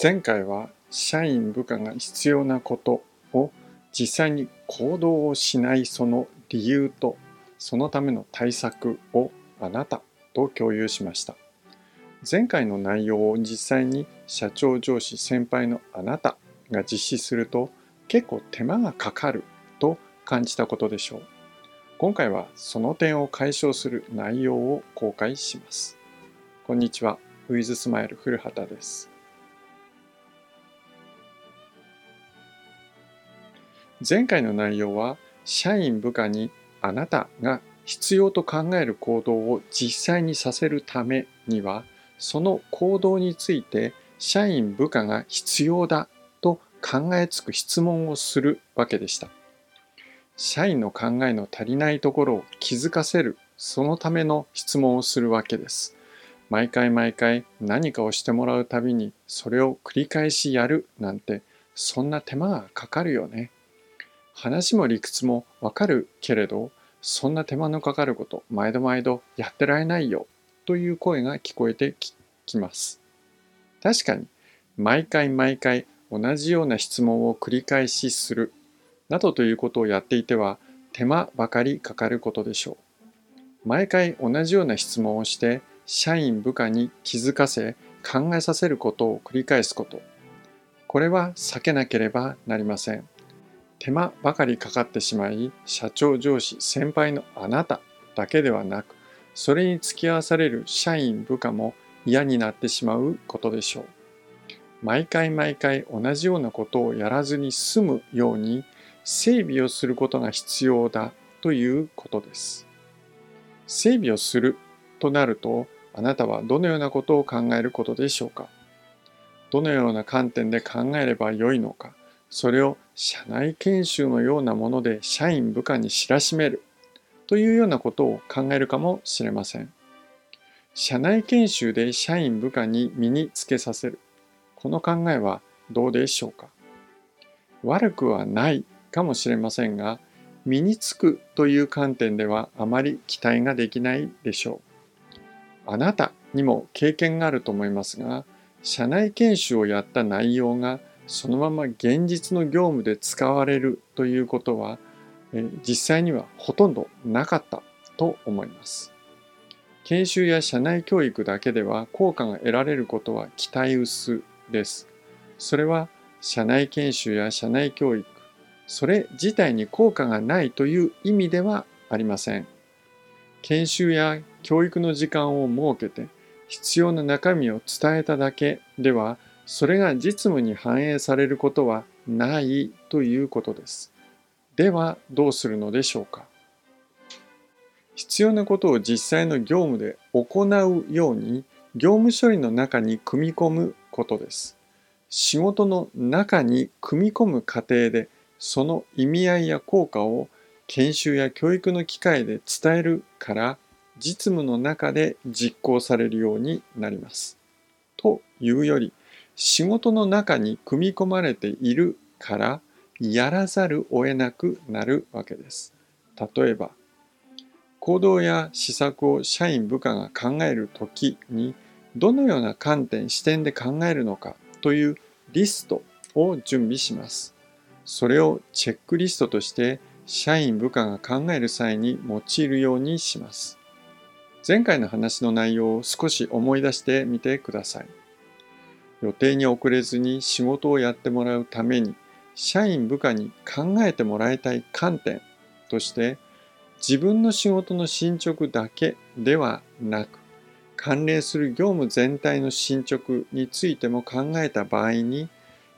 前回は社員部下が必要なことを実際に行動をしないその理由とそのための対策をあなたと共有しました。前回の内容を実際に社長上司先輩のあなたが実施すると結構手間がかかると感じたことでしょう。今回はその点を解消する内容を公開します。こんにちは。ウィズスマイル古畑です。前回の内容は社員部下にあなたが必要と考える行動を実際にさせるためにはその行動について社員部下が必要だと考えつく質問をするわけでした。社員の考えの足りないところを気づかせるそのための質問をするわけです。毎回毎回何かをしてもらうたびにそれを繰り返しやるなんてそんな手間がかかるよね。話も理屈もわかるけれど、そんな手間のかかること、毎度毎度やってられないよという声が聞こえてきます。確かに、毎回毎回同じような質問を繰り返しするなどということをやっていては手間ばかりかかることでしょう。毎回同じような質問をして社員部下に気づかせ考えさせることを繰り返すこと。これは避けなければなりません。手間ばかりかかってしまい社長上司先輩のあなただけではなくそれに付き合わされる社員部下も嫌になってしまうことでしょう。毎回毎回同じようなことをやらずに済むように整備をすることが必要だということです。整備をするとなるとあなたはどのようなことを考えることでしょうか？どのような観点で考えればよいのか？それを社内研修のようなもので社員部下に知らしめるというようなことを考えるかもしれません。社内研修で社員部下に身につけさせる。この考えはどうでしょうか？悪くはないかもしれませんが、身につくという観点ではあまり期待ができないでしょう。あなたにも経験があると思いますが、社内研修をやった内容がそのまま現実の業務で使われるということは実際にはほとんどなかったと思います。研修や社内教育だけでは効果が得られることは期待薄です。それは社内研修や社内教育、それ自体に効果がないという意味ではありません。研修や教育の時間を設けて必要な中身を伝えただけではそれが実務に反映されることはないということです。ではどうするのでしょうか必要なことを実際の業務で行うように業務処理の中に組み込むことです。仕事の中に組み込む過程でその意味合いや効果を研修や教育の機会で伝えるから実務の中で実行されるようになります。というより仕事の中に組み込まれているからやらざるを得なくなるわけです。例えば行動や施策を社員部下が考える時にどのような観点視点で考えるのかというリストを準備します。それをチェックリストとして社員部下が考える際に用いるようにします。前回の話の内容を少し思い出してみてください。予定に遅れずに仕事をやってもらうために社員部下に考えてもらいたい観点として自分の仕事の進捗だけではなく関連する業務全体の進捗についても考えた場合に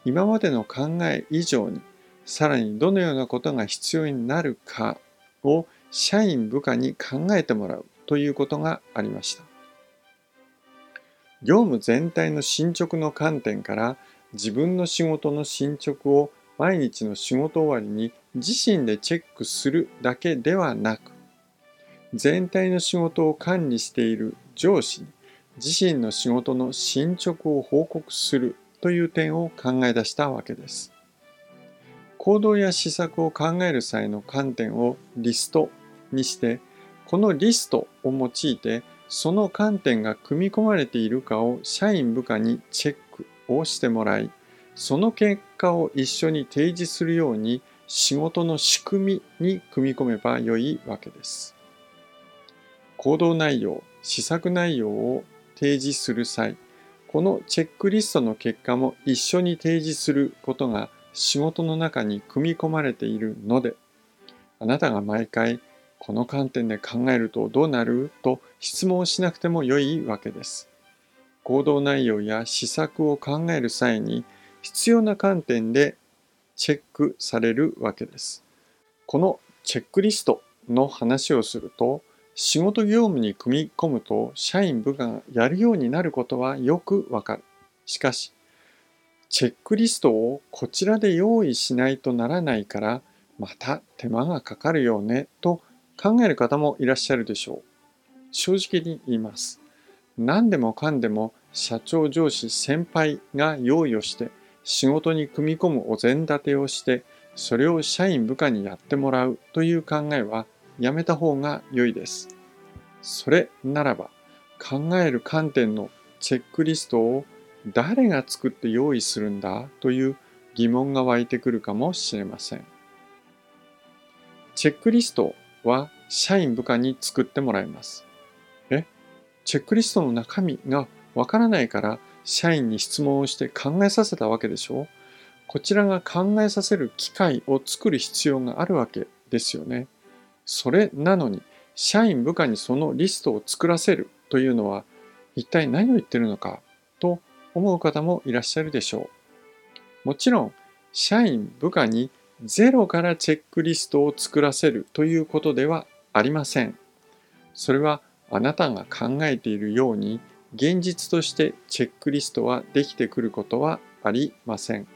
今までの考え以上にさらにどのようなことが必要になるかを社員部下に考えてもらうということがありました。業務全体の進捗の観点から自分の仕事の進捗を毎日の仕事終わりに自身でチェックするだけではなく全体の仕事を管理している上司に自身の仕事の進捗を報告するという点を考え出したわけです。行動や施策を考える際の観点をリストにしてこのリストを用いてその観点が組み込まれているかを社員部下にチェックをしてもらい、その結果を一緒に提示するように仕事の仕組みに組み込めばよいわけです。行動内容、施策内容を提示する際、このチェックリストの結果も一緒に提示することが仕事の中に組み込まれているので、あなたが毎回この観点で考えるとどうなる？と質問しなくても良いわけです。行動内容や施策を考える際に必要な観点でチェックされるわけです。このチェックリストの話をすると仕事業務に組み込むと社員部下がやるようになることはよくわかる。しかし、チェックリストをこちらで用意しないとならないからまた手間がかかるよねと考える方もいらっしゃるでしょう。正直に言います。何でもかんでも社長上司先輩が用意をして仕事に組み込むお膳立てをしてそれを社員部下にやってもらうという考えはやめた方が良いです。それならば考える観点のチェックリストを誰が作って用意するんだ？という疑問が湧いてくるかもしれません。チェックリストは社員部下に作ってもらいます。え？チェックリストの中身がわからないから社員に質問をして考えさせたわけでしょ？こちらが考えさせる機会を作る必要があるわけですよね。それなのに社員部下にそのリストを作らせるというのは一体何を言ってるのかと思う方もいらっしゃるでしょう。もちろん社員部下にゼロからチェックリストを作らせるということではありません。それはあなたが考えているように現実としてチェックリストはできてくることはありません。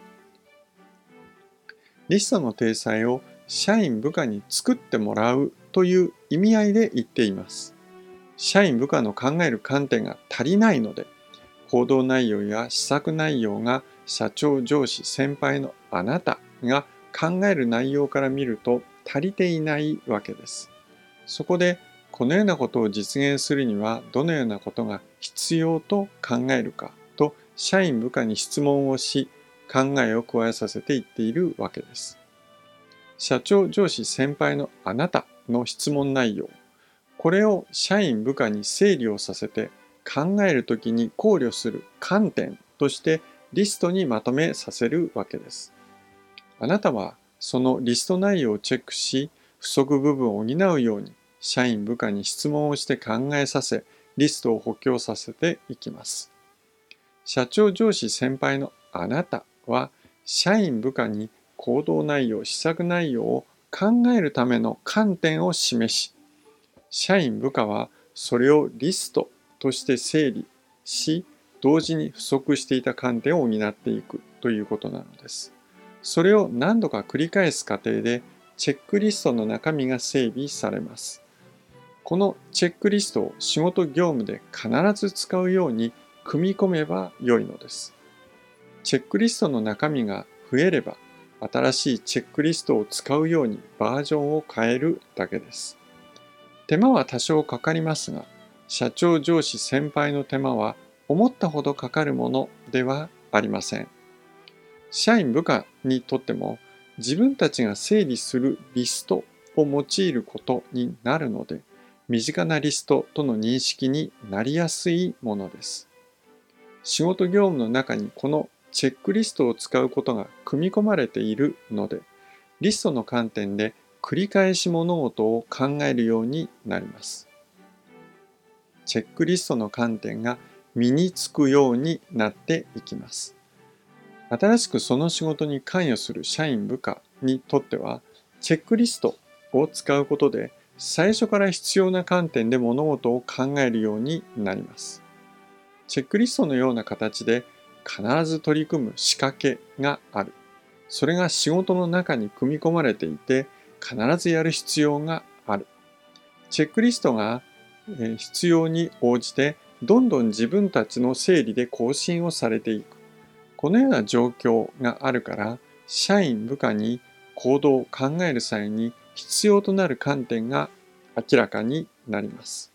リストの体裁を社員部下に作ってもらうという意味合いで言っています。社員部下の考える観点が足りないので、行動内容や施策内容が社長上司先輩のあなたが考える内容から見ると足りていないわけです。そこでこのようなことを実現するにはどのようなことが必要と考えるかと社員部下に質問をし考えを加えさせていっているわけです。社長上司先輩のあなたの質問内容これを社員部下に整理をさせて考えるときに考慮する観点としてリストにまとめさせるわけです。あなたはそのリスト内容をチェックし不足部分を補うように社員部下に質問をして考えさせリストを補強させていきます。社長上司先輩のあなたは社員部下に行動内容、施策内容を考えるための観点を示し、社員部下はそれをリストとして整理し、同時に不足していた観点を補っていくということなのです。それを何度か繰り返す過程で、チェックリストの中身が整備されます。このチェックリストを仕事業務で必ず使うように組み込めば良いのです。チェックリストの中身が増えれば、新しいチェックリストを使うようにバージョンを変えるだけです。手間は多少かかりますが、社長上司先輩の手間は思ったほどかかるものではありません。社員部下にとっても自分たちが整理するリストを用いることになるので、身近なリストとの認識になりやすいものです。仕事業務の中にこのチェックリストを使うことが組み込まれているので、リストの観点で繰り返し物事を考えるようになります。チェックリストの観点が身につくようになっていきます。新しくその仕事に関与する社員部下にとっては、チェックリストを使うことで最初から必要な観点で物事を考えるようになります。チェックリストのような形で必ず取り組む仕掛けがある。それが仕事の中に組み込まれていて必ずやる必要がある。チェックリストが必要に応じてどんどん自分たちの整理で更新をされていく。このような状況があるから社員部下に行動を考える際に必要となる観点が明らかになります。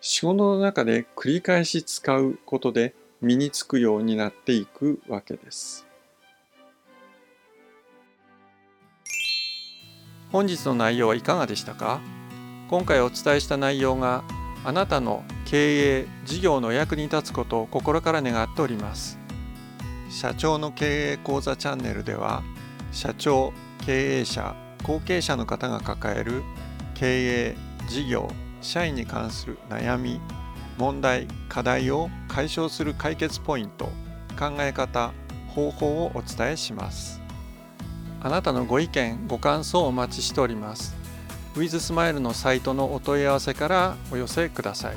仕事の中で繰り返し使うことで身につくようになっていくわけです。本日の内容はいかがでしたか？今回お伝えした内容があなたの経営事業の役に立つことを心から願っております社長の経営講座チャンネルでは社長経営者後継者の方が抱える経営事業社員に関する悩み問題課題を解消する解決ポイント考え方方法をお伝えします。あなたのご意見ご感想をお待ちしております。ウィズスマイルのサイトのお問い合わせからお寄せください。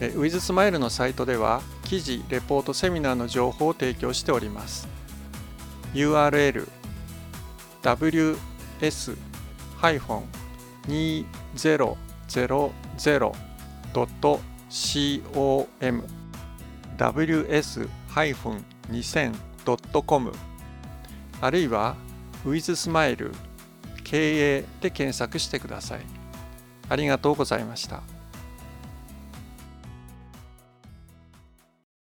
ウィズスマイルのサイトでは記事レポートセミナーの情報を提供しております URL ws-2000.com ws-2000.com あるいは WithSmile 経営で検索してください。ありがとうございました。